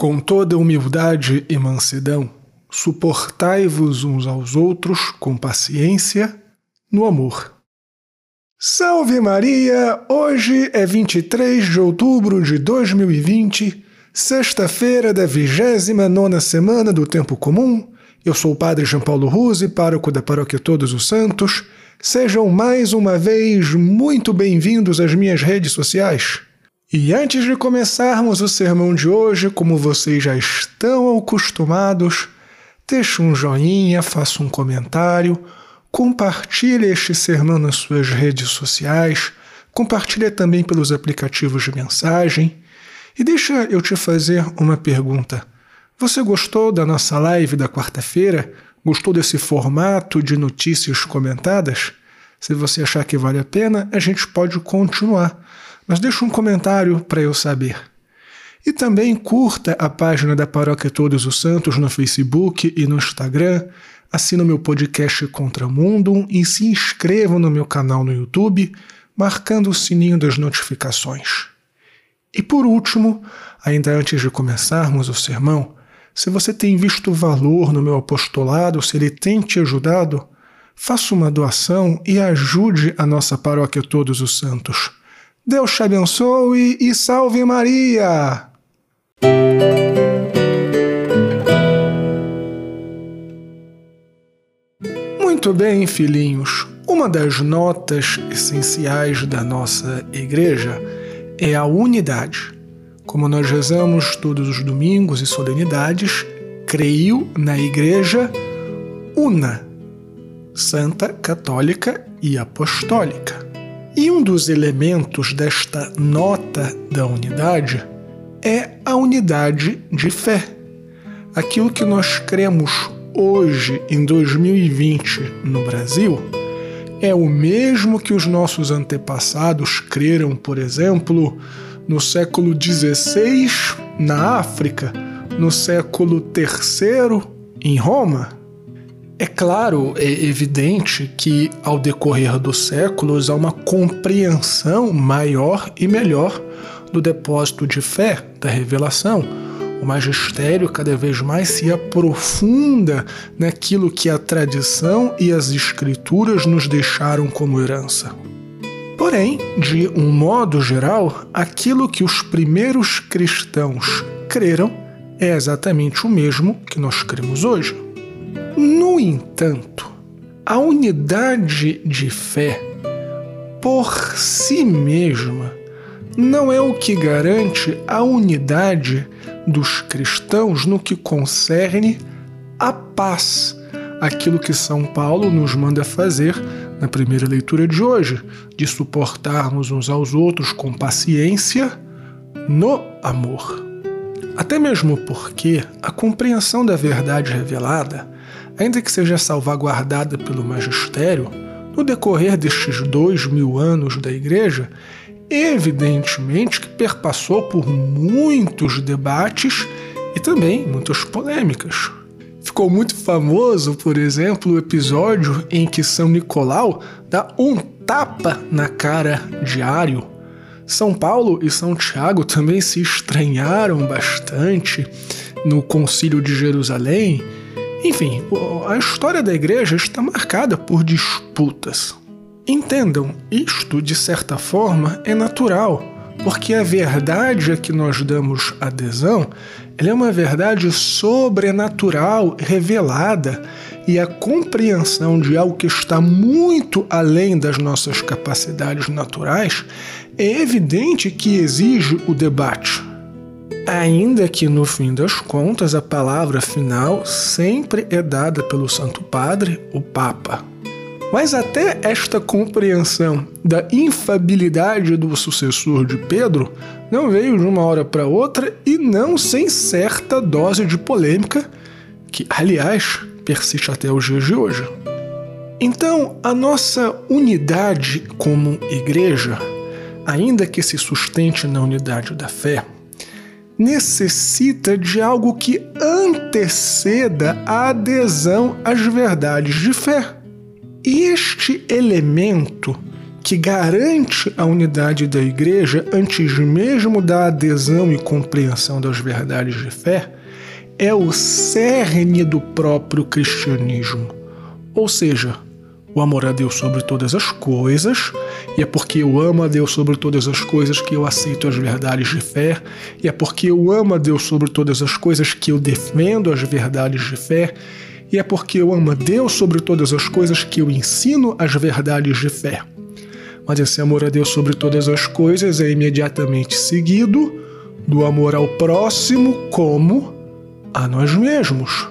Com toda humildade e mansidão, suportai-vos uns aos outros com paciência, no amor. Salve Maria! Hoje é 23 de outubro de 2020, sexta-feira da 29 semana do Tempo Comum. Eu sou o Padre João Paulo Ruse, pároco da Paróquia Todos os Santos. Sejam mais uma vez muito bem-vindos às minhas redes sociais. E antes de começarmos o sermão de hoje, como vocês já estão acostumados, deixe um joinha, faça um comentário, compartilhe este sermão nas suas redes sociais, compartilhe também pelos aplicativos de mensagem. E deixa eu te fazer uma pergunta. Você gostou da nossa live da quarta-feira? Gostou desse formato de notícias comentadas? Se você achar que vale a pena, a gente pode continuar mas deixa um comentário para eu saber. E também curta a página da Paróquia Todos os Santos no Facebook e no Instagram, assina o meu podcast Contramundo e se inscreva no meu canal no YouTube, marcando o sininho das notificações. E por último, ainda antes de começarmos o sermão, se você tem visto valor no meu apostolado, se ele tem te ajudado, faça uma doação e ajude a nossa Paróquia Todos os Santos. Deus te abençoe e salve Maria! Muito bem, filhinhos. Uma das notas essenciais da nossa igreja é a unidade. Como nós rezamos todos os domingos e solenidades, creio na igreja una, santa, católica e apostólica. E um dos elementos desta nota da unidade é a unidade de fé. Aquilo que nós cremos hoje, em 2020, no Brasil, é o mesmo que os nossos antepassados creram, por exemplo, no século XVI na África, no século III em Roma é claro, é evidente que ao decorrer dos séculos há uma compreensão maior e melhor do depósito de fé, da revelação. O magistério cada vez mais se aprofunda naquilo que a tradição e as escrituras nos deixaram como herança. Porém, de um modo geral, aquilo que os primeiros cristãos creram é exatamente o mesmo que nós cremos hoje. No entanto, a unidade de fé, por si mesma, não é o que garante a unidade dos cristãos no que concerne a paz, aquilo que São Paulo nos manda fazer na primeira leitura de hoje, de suportarmos uns aos outros com paciência no amor. Até mesmo porque a compreensão da verdade revelada ainda que seja salvaguardada pelo magistério, no decorrer destes dois mil anos da Igreja, evidentemente que perpassou por muitos debates e também muitas polêmicas. Ficou muito famoso, por exemplo, o episódio em que São Nicolau dá um tapa na cara de Ário. São Paulo e São Tiago também se estranharam bastante no Concílio de Jerusalém enfim, a história da igreja está marcada por disputas. Entendam, isto de certa forma é natural, porque a verdade a que nós damos adesão é uma verdade sobrenatural, revelada, e a compreensão de algo que está muito além das nossas capacidades naturais é evidente que exige o debate, Ainda que no fim das contas a palavra final sempre é dada pelo Santo Padre, o Papa. Mas até esta compreensão da infabilidade do sucessor de Pedro não veio de uma hora para outra e não sem certa dose de polêmica, que, aliás, persiste até os dias de hoje. Então, a nossa unidade como igreja, ainda que se sustente na unidade da fé, necessita de algo que anteceda a adesão às verdades de fé. E este elemento que garante a unidade da igreja antes mesmo da adesão e compreensão das verdades de fé, é o cerne do próprio cristianismo. Ou seja, o amor a Deus sobre todas as coisas, e é porque eu amo a Deus sobre todas as coisas que eu aceito as verdades de fé, e é porque eu amo a Deus sobre todas as coisas que eu defendo as verdades de fé, e é porque eu amo a Deus sobre todas as coisas que eu ensino as verdades de fé. Mas esse amor a Deus sobre todas as coisas é imediatamente seguido do amor ao próximo como a nós mesmos.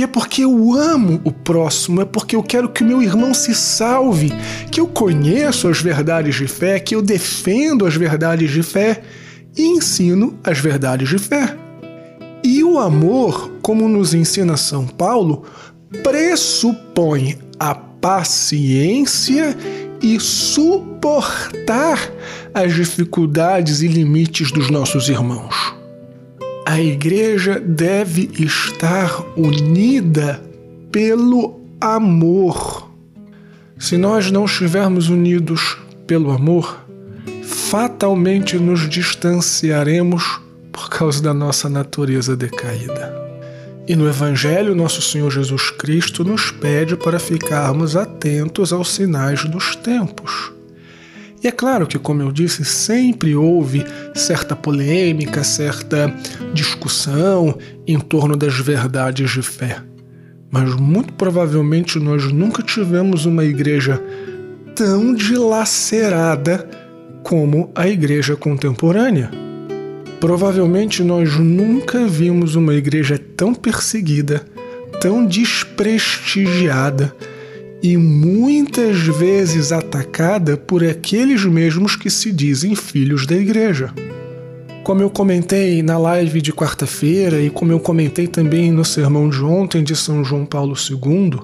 E é porque eu amo o próximo, é porque eu quero que o meu irmão se salve, que eu conheço as verdades de fé, que eu defendo as verdades de fé e ensino as verdades de fé. E o amor, como nos ensina São Paulo, pressupõe a paciência e suportar as dificuldades e limites dos nossos irmãos. A igreja deve estar unida pelo amor. Se nós não estivermos unidos pelo amor, fatalmente nos distanciaremos por causa da nossa natureza decaída. E no Evangelho, nosso Senhor Jesus Cristo nos pede para ficarmos atentos aos sinais dos tempos. E é claro que, como eu disse, sempre houve certa polêmica, certa discussão em torno das verdades de fé. Mas muito provavelmente nós nunca tivemos uma igreja tão dilacerada como a igreja contemporânea. Provavelmente nós nunca vimos uma igreja tão perseguida, tão desprestigiada e muitas vezes atacada por aqueles mesmos que se dizem filhos da igreja. Como eu comentei na live de quarta-feira e como eu comentei também no sermão de ontem de São João Paulo II,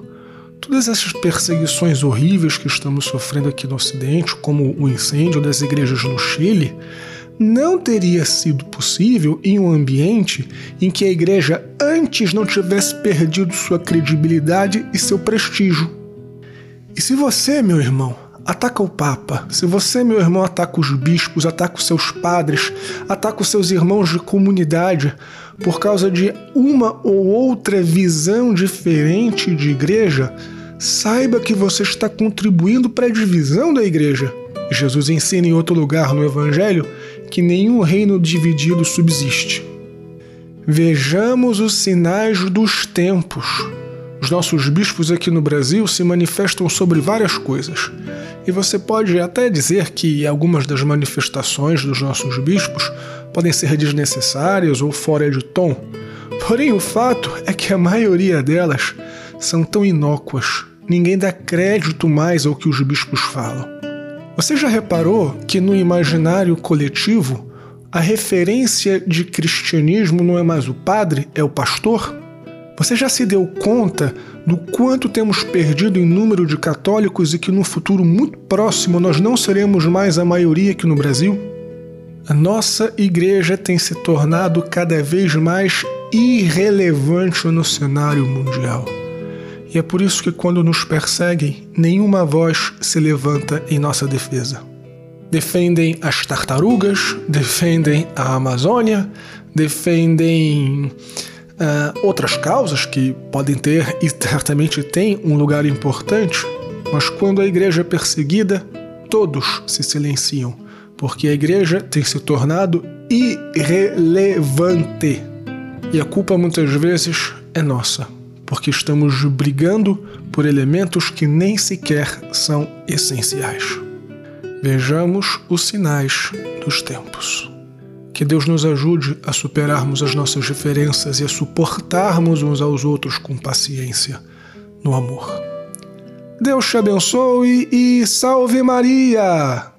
todas essas perseguições horríveis que estamos sofrendo aqui no Ocidente, como o incêndio das igrejas no Chile, não teria sido possível em um ambiente em que a igreja antes não tivesse perdido sua credibilidade e seu prestígio. E se você, meu irmão, ataca o Papa, se você, meu irmão, ataca os bispos, ataca os seus padres, ataca os seus irmãos de comunidade por causa de uma ou outra visão diferente de igreja, saiba que você está contribuindo para a divisão da igreja. Jesus ensina em outro lugar no Evangelho que nenhum reino dividido subsiste. Vejamos os sinais dos tempos. Os nossos bispos aqui no Brasil se manifestam sobre várias coisas. E você pode até dizer que algumas das manifestações dos nossos bispos podem ser desnecessárias ou fora de tom. Porém, o fato é que a maioria delas são tão inócuas, ninguém dá crédito mais ao que os bispos falam. Você já reparou que no imaginário coletivo a referência de cristianismo não é mais o padre, é o pastor? Você já se deu conta do quanto temos perdido em número de católicos e que no futuro muito próximo nós não seremos mais a maioria aqui no Brasil? A nossa igreja tem se tornado cada vez mais irrelevante no cenário mundial. E é por isso que, quando nos perseguem, nenhuma voz se levanta em nossa defesa. Defendem as tartarugas, defendem a Amazônia, defendem uh, outras causas que podem ter e certamente têm um lugar importante, mas quando a igreja é perseguida, todos se silenciam, porque a igreja tem se tornado irrelevante. E a culpa muitas vezes é nossa porque estamos brigando por elementos que nem sequer são essenciais. Vejamos os sinais dos tempos. Que Deus nos ajude a superarmos as nossas diferenças e a suportarmos uns aos outros com paciência, no amor. Deus te abençoe e salve Maria!